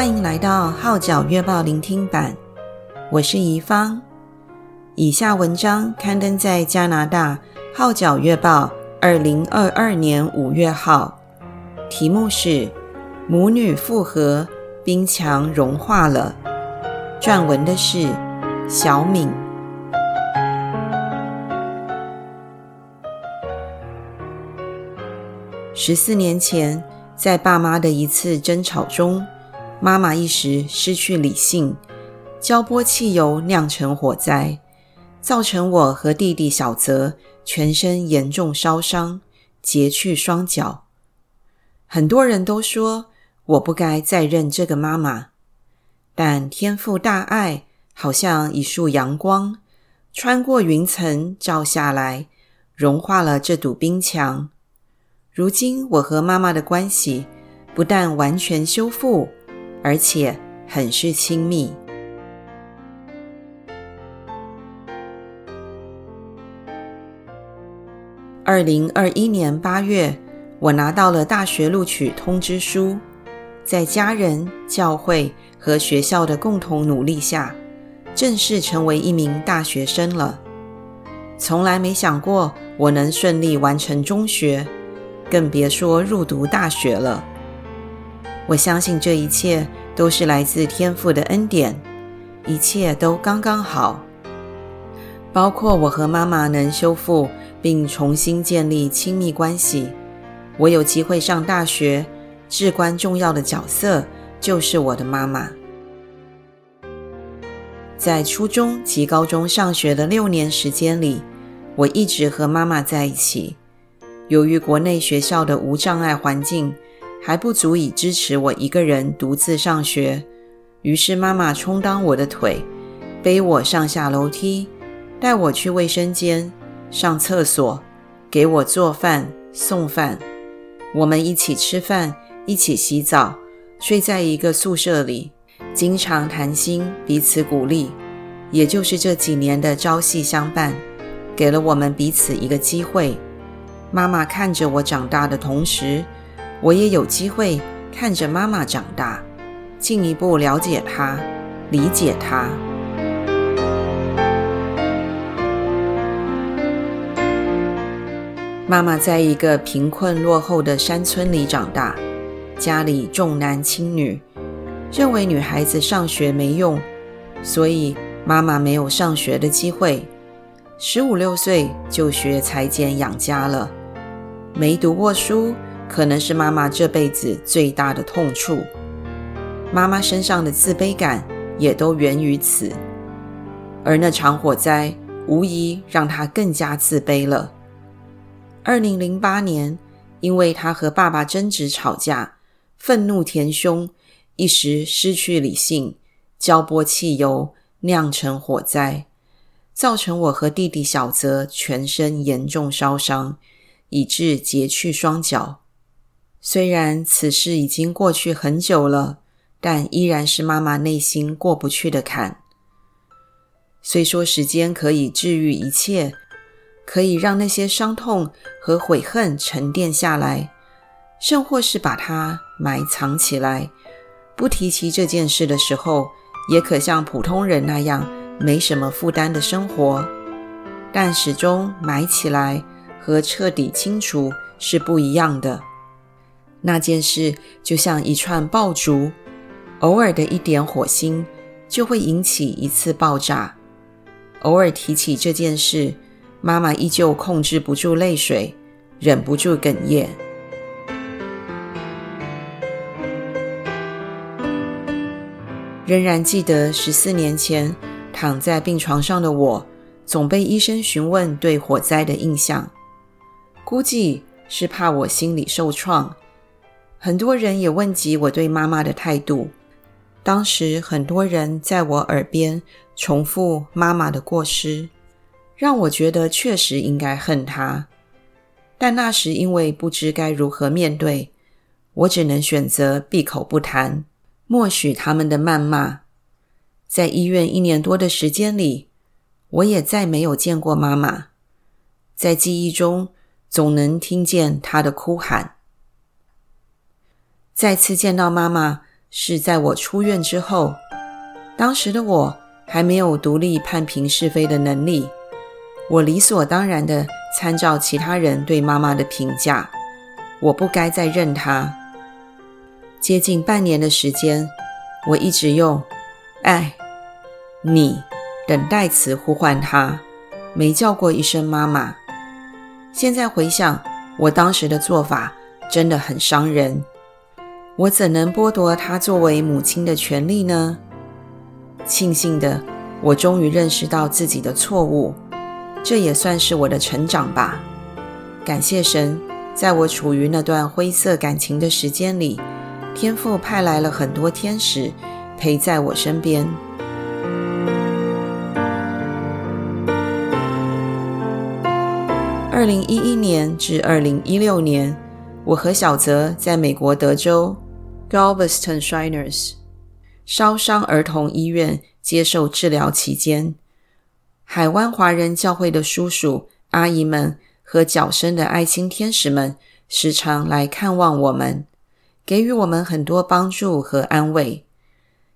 欢迎来到《号角月报》聆听版，我是怡芳。以下文章刊登在加拿大《号角月报》二零二二年五月号，题目是“母女复合，冰墙融化了”。撰文的是小敏。十四年前，在爸妈的一次争吵中，妈妈一时失去理性，浇泼汽油酿成火灾，造成我和弟弟小泽全身严重烧伤，截去双脚。很多人都说我不该再认这个妈妈，但天父大爱好像一束阳光，穿过云层照下来，融化了这堵冰墙。如今我和妈妈的关系不但完全修复，而且很是亲密。二零二一年八月，我拿到了大学录取通知书，在家人、教会和学校的共同努力下，正式成为一名大学生了。从来没想过我能顺利完成中学。更别说入读大学了。我相信这一切都是来自天父的恩典，一切都刚刚好。包括我和妈妈能修复并重新建立亲密关系，我有机会上大学，至关重要的角色就是我的妈妈。在初中及高中上学的六年时间里，我一直和妈妈在一起。由于国内学校的无障碍环境还不足以支持我一个人独自上学，于是妈妈充当我的腿，背我上下楼梯，带我去卫生间上厕所，给我做饭送饭。我们一起吃饭，一起洗澡，睡在一个宿舍里，经常谈心，彼此鼓励。也就是这几年的朝夕相伴，给了我们彼此一个机会。妈妈看着我长大的同时，我也有机会看着妈妈长大，进一步了解她，理解她。妈妈在一个贫困落后的山村里长大，家里重男轻女，认为女孩子上学没用，所以妈妈没有上学的机会，十五六岁就学裁剪养家了。没读过书，可能是妈妈这辈子最大的痛处。妈妈身上的自卑感也都源于此，而那场火灾无疑让她更加自卑了。二零零八年，因为她和爸爸争执吵架，愤怒填胸，一时失去理性，浇泼汽油，酿成火灾，造成我和弟弟小泽全身严重烧伤。以致截去双脚。虽然此事已经过去很久了，但依然是妈妈内心过不去的坎。虽说时间可以治愈一切，可以让那些伤痛和悔恨沉淀下来，甚或是把它埋藏起来，不提起这件事的时候，也可像普通人那样没什么负担的生活。但始终埋起来。和彻底清除是不一样的。那件事就像一串爆竹，偶尔的一点火星就会引起一次爆炸。偶尔提起这件事，妈妈依旧控制不住泪水，忍不住哽咽。仍然记得十四年前躺在病床上的我，总被医生询问对火灾的印象。估计是怕我心里受创，很多人也问及我对妈妈的态度。当时很多人在我耳边重复妈妈的过失，让我觉得确实应该恨她。但那时因为不知该如何面对，我只能选择闭口不谈，默许他们的谩骂。在医院一年多的时间里，我也再没有见过妈妈。在记忆中，总能听见她的哭喊。再次见到妈妈，是在我出院之后。当时的我还没有独立判评是非的能力，我理所当然地参照其他人对妈妈的评价，我不该再认她。接近半年的时间，我一直用“爱你”等代词呼唤她，没叫过一声妈妈。现在回想，我当时的做法真的很伤人。我怎能剥夺她作为母亲的权利呢？庆幸的，我终于认识到自己的错误，这也算是我的成长吧。感谢神，在我处于那段灰色感情的时间里，天父派来了很多天使陪在我身边。二零一一年至二零一六年，我和小泽在美国德州 Galveston Shiners。烧伤儿童医院接受治疗期间，海湾华人教会的叔叔阿姨们和脚生的爱心天使们时常来看望我们，给予我们很多帮助和安慰。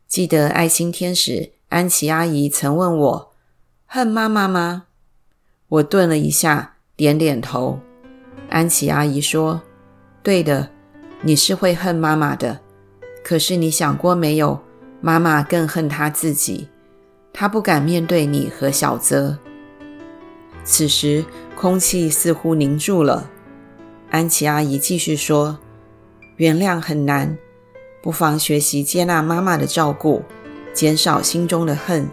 记得爱心天使安琪阿姨曾问我：“恨妈妈吗？”我顿了一下，点点头。安琪阿姨说：“对的，你是会恨妈妈的。可是你想过没有？”妈妈更恨她自己，她不敢面对你和小泽。此时，空气似乎凝住了。安琪阿姨继续说：“原谅很难，不妨学习接纳妈妈的照顾，减少心中的恨，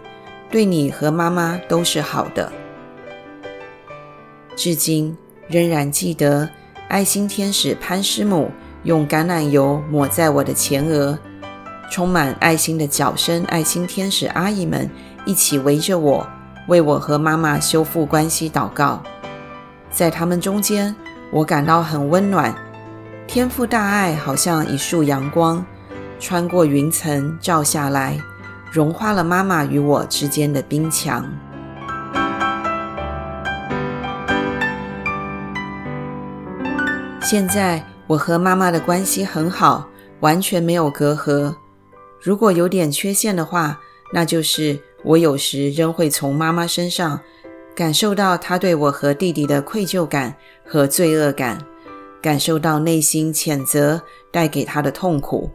对你和妈妈都是好的。”至今仍然记得，爱心天使潘师母用橄榄油抹在我的前额。充满爱心的脚声爱心天使阿姨们一起围着我，为我和妈妈修复关系祷告。在他们中间，我感到很温暖。天赋大爱好像一束阳光，穿过云层照下来，融化了妈妈与我之间的冰墙。现在我和妈妈的关系很好，完全没有隔阂。如果有点缺陷的话，那就是我有时仍会从妈妈身上感受到她对我和弟弟的愧疚感和罪恶感，感受到内心谴责带给她的痛苦。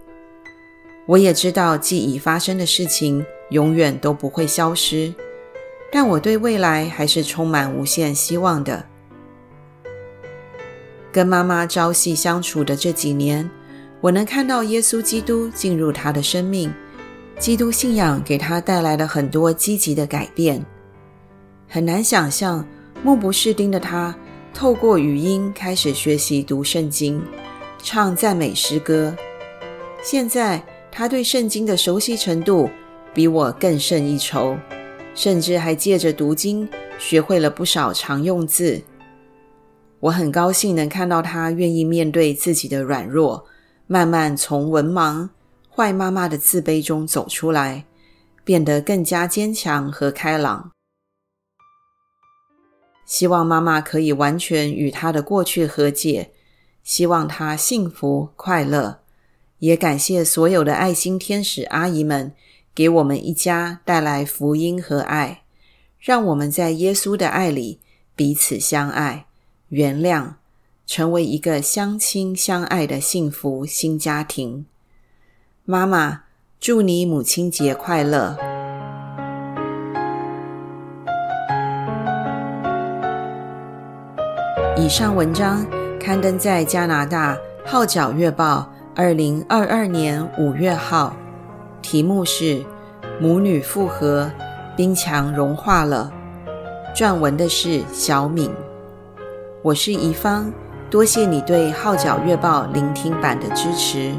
我也知道既已发生的事情永远都不会消失，但我对未来还是充满无限希望的。跟妈妈朝夕相处的这几年，我能看到耶稣基督进入他的生命，基督信仰给他带来了很多积极的改变。很难想象，目不识丁的他透过语音开始学习读圣经，唱赞美诗歌。现在他对圣经的熟悉程度比我更胜一筹，甚至还借着读经学会了不少常用字。我很高兴能看到他愿意面对自己的软弱。慢慢从文盲、坏妈妈的自卑中走出来，变得更加坚强和开朗。希望妈妈可以完全与她的过去和解，希望她幸福快乐。也感谢所有的爱心天使阿姨们，给我们一家带来福音和爱，让我们在耶稣的爱里彼此相爱、原谅。成为一个相亲相爱的幸福新家庭。妈妈，祝你母亲节快乐！以上文章刊登在加拿大《号角月报》二零二二年五月号，题目是“母女复合，冰墙融化了”。撰文的是小敏，我是怡芳。多谢你对《号角月报》聆听版的支持。